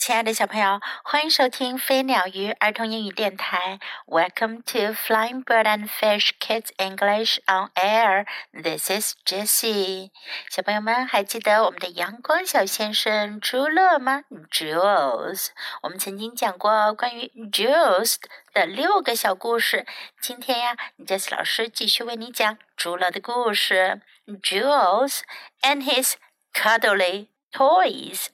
亲爱的小朋友，欢迎收听飞鸟鱼儿童英语电台。Welcome to Flying Bird and Fish Kids English on Air. This is Jessie。小朋友们还记得我们的阳光小先生朱乐吗？Jules。我们曾经讲过关于 Jules 的六个小故事。今天呀，Jessie 老师继续为你讲朱乐的故事。Jules and his cuddly toys。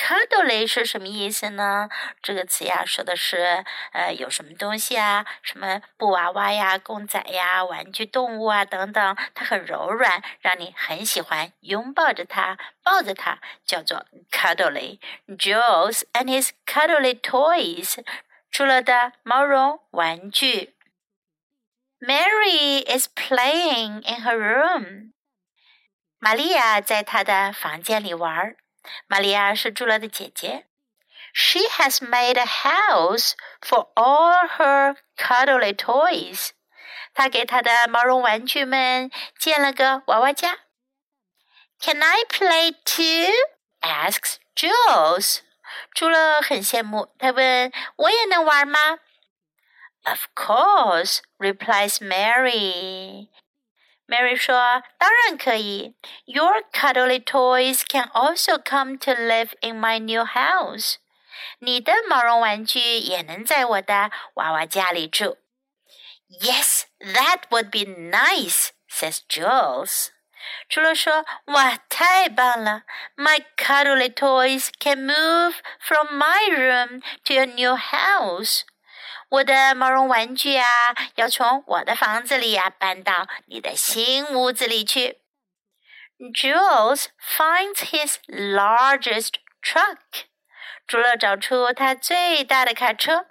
Cuddly 是什么意思呢？这个词呀，说的是呃，有什么东西啊，什么布娃娃呀、公仔呀、玩具动物啊等等，它很柔软，让你很喜欢拥抱着它、抱着它，叫做 cuddly。Jules and his cuddly toys，除了的毛绒玩具。Mary is playing in her room。玛利亚在她的房间里玩。玛利亚是朱乐的姐姐。She has made a house for all her cuddly toys。她给她的毛绒玩具们建了个娃娃家。Can I play too? asks Jules。朱乐很羡慕，他问：“我也能玩吗？”Of course, replies Mary. Mary 说：“当然可以。Your cuddly toys can also come to live in my new house。你的毛绒玩具也能在我的娃娃家里住。”Yes, that would be nice, says Jules. 朱乐说“哇，太棒了 ”，My cuddly toys can move from my room to your new house。我的毛绒玩具啊，要从我的房子里呀、啊、搬到你的新屋子里去。Jules finds his largest truck. 朱乐找出他最大的卡车。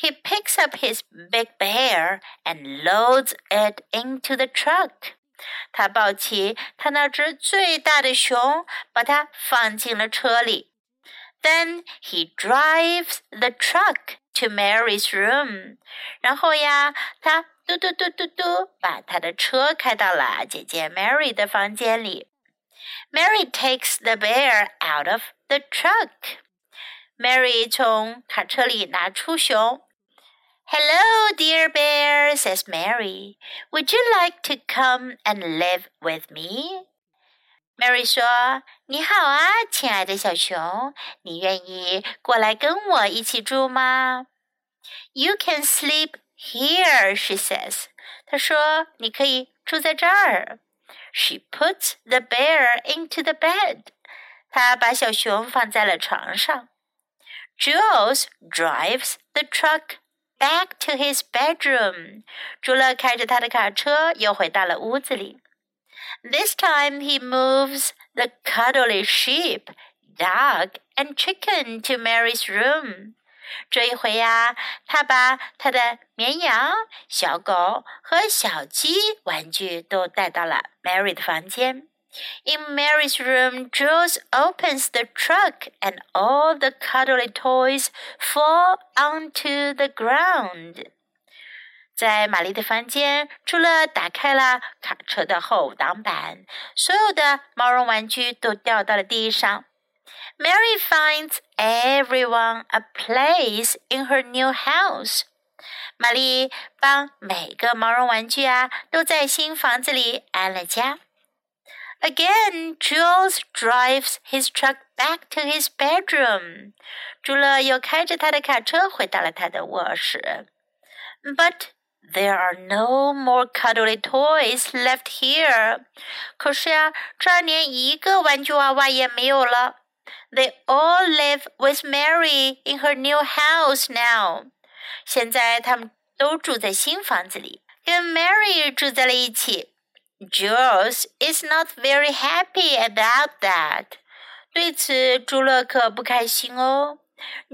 He picks up his big bear and loads it into the truck. 他抱起他那只最大的熊，把它放进了车里。Then he drives the truck to Mary's room，然后呀，他嘟嘟嘟嘟嘟把他的车开到了姐姐 Mary 的房间里。Mary takes the bear out of the truck。Mary 从卡车里拿出熊。Hello, dear bear, says Mary. Would you like to come and live with me? Mary 说：“你好啊，亲爱的小熊，你愿意过来跟我一起住吗？”You can sleep here, she says. 她说：“你可以住在这儿。” She puts the bear into the bed. 她把小熊放在了床上。Jules drives the truck back to his bedroom. 朱乐开着他的卡车又回到了屋子里。this time he moves the cuddly sheep, dog, and chicken to Mary's room. 这一回呀，他把他的绵羊、小狗和小鸡玩具都带到了 Mary 的房间。In Mary's room, Jules opens the trunk and all the cuddly toys fall onto the ground. 在玛丽的房间，朱乐打开了卡车的后挡板，所有的毛绒玩具都掉到了地上。Mary finds everyone a place in her new house. 玛丽帮每个毛绒玩具啊都在新房子里安了家。Again, Jules drives his truck back to his bedroom. 朱乐又开着他的卡车回到了他的卧室。But there are no more cuddly toys left here。可是呀，这儿连一个玩具娃娃也没有了。They all live with Mary in her new house now。现在他们都住在新房子里，跟 Mary 住在了一起。Jules is not very happy about that。对此，朱乐可不开心哦。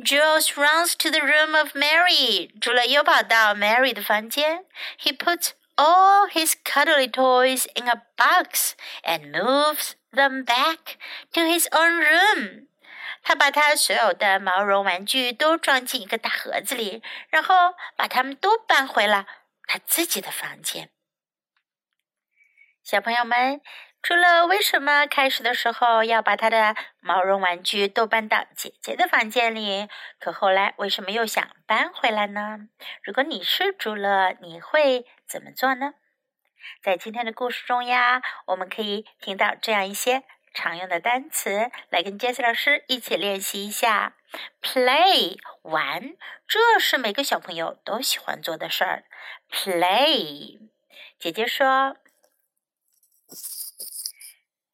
Jules runs to the room of Mary. 朱乐又跑到 Mary 的房间，He puts all his cuddly toys in a box and moves them back to his own room. 他把他所有的毛绒玩具都装进一个大盒子里，然后把它们都搬回了他自己的房间。小朋友们，除了为什么开始的时候要把他的毛绒玩具都搬到姐姐的房间里，可后来为什么又想搬回来呢？如果你是朱乐，你会怎么做呢？在今天的故事中呀，我们可以听到这样一些常用的单词，来跟杰斯老师一起练习一下。Play 玩，这是每个小朋友都喜欢做的事儿。Play，姐姐说。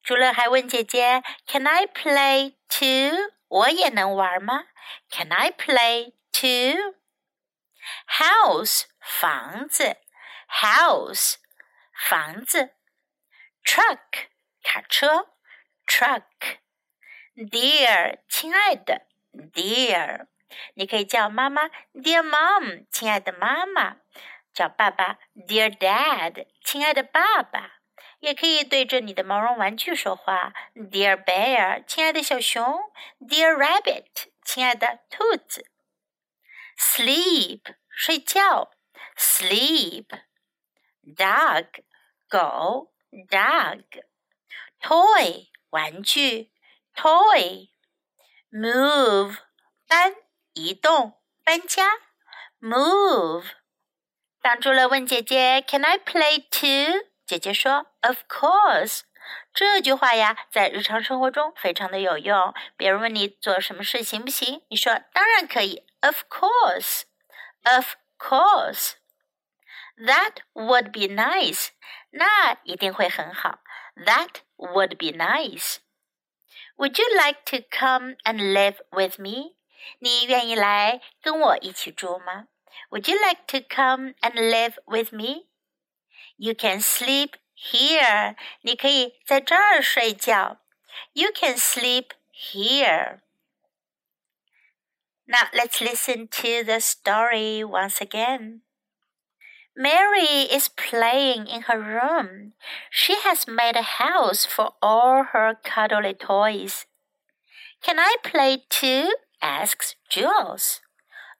朱乐还问姐姐：“Can I play too？” 我也能玩吗？Can I play too？House 房子，House 房子，Truck 卡车，Truck，Dear 亲爱的，Dear 你可以叫妈妈 Dear Mom 亲爱的妈妈，叫爸爸 Dear Dad 亲爱的爸爸。 也可以对着你的毛绒玩具说话，Dear Bear，亲爱的小熊；Dear Rabbit，亲爱的兔子。Sleep，睡觉；Sleep。Dog，狗；Dog。Toy，玩具；Toy。Move，搬，移动，搬家；Move。当住了问姐姐，Can I play too？ 姐姐说：“Of course。”这句话呀，在日常生活中非常的有用。别人问你做什么事行不行，你说：“当然可以。”Of course, of course. That would be nice. 那一定会很好。That would be nice. Would you like to come and live with me? 你愿意来跟我一起住吗？Would you like to come and live with me? You can sleep here. 你可以在这儿睡觉。You can sleep here. Now let's listen to the story once again. Mary is playing in her room. She has made a house for all her cuddly toys. Can I play too? asks Jules.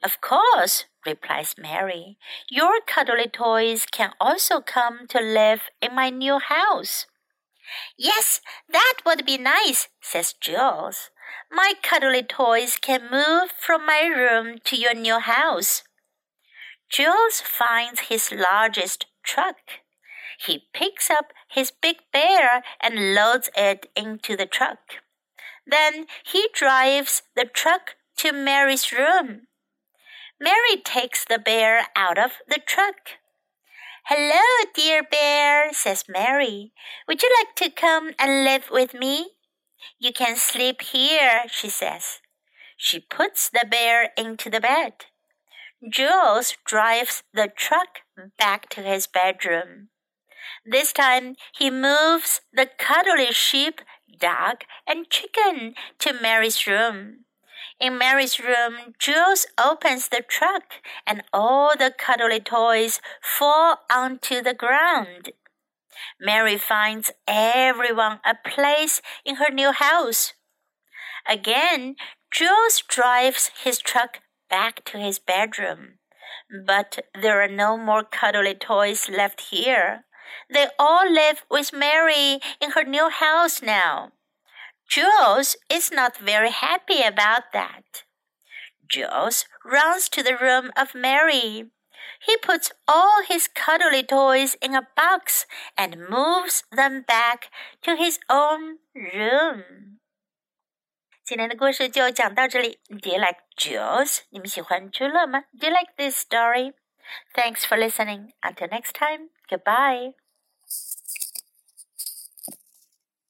Of course, replies Mary. Your cuddly toys can also come to live in my new house. Yes, that would be nice, says Jules. My cuddly toys can move from my room to your new house. Jules finds his largest truck. He picks up his big bear and loads it into the truck. Then he drives the truck to Mary's room. Mary takes the bear out of the truck. Hello, dear bear, says Mary. Would you like to come and live with me? You can sleep here, she says. She puts the bear into the bed. Jules drives the truck back to his bedroom. This time he moves the cuddly sheep, dog, and chicken to Mary's room. In Mary's room, Jules opens the truck and all the cuddly toys fall onto the ground. Mary finds everyone a place in her new house. Again, Jules drives his truck back to his bedroom. But there are no more cuddly toys left here. They all live with Mary in her new house now. Jules is not very happy about that. Jules runs to the room of Mary. He puts all his cuddly toys in a box and moves them back to his own room. 今天的故事就讲到这里。Do you like Jules？你们喜欢朱乐吗？Do you like this story? Thanks for listening. Until next time. Goodbye.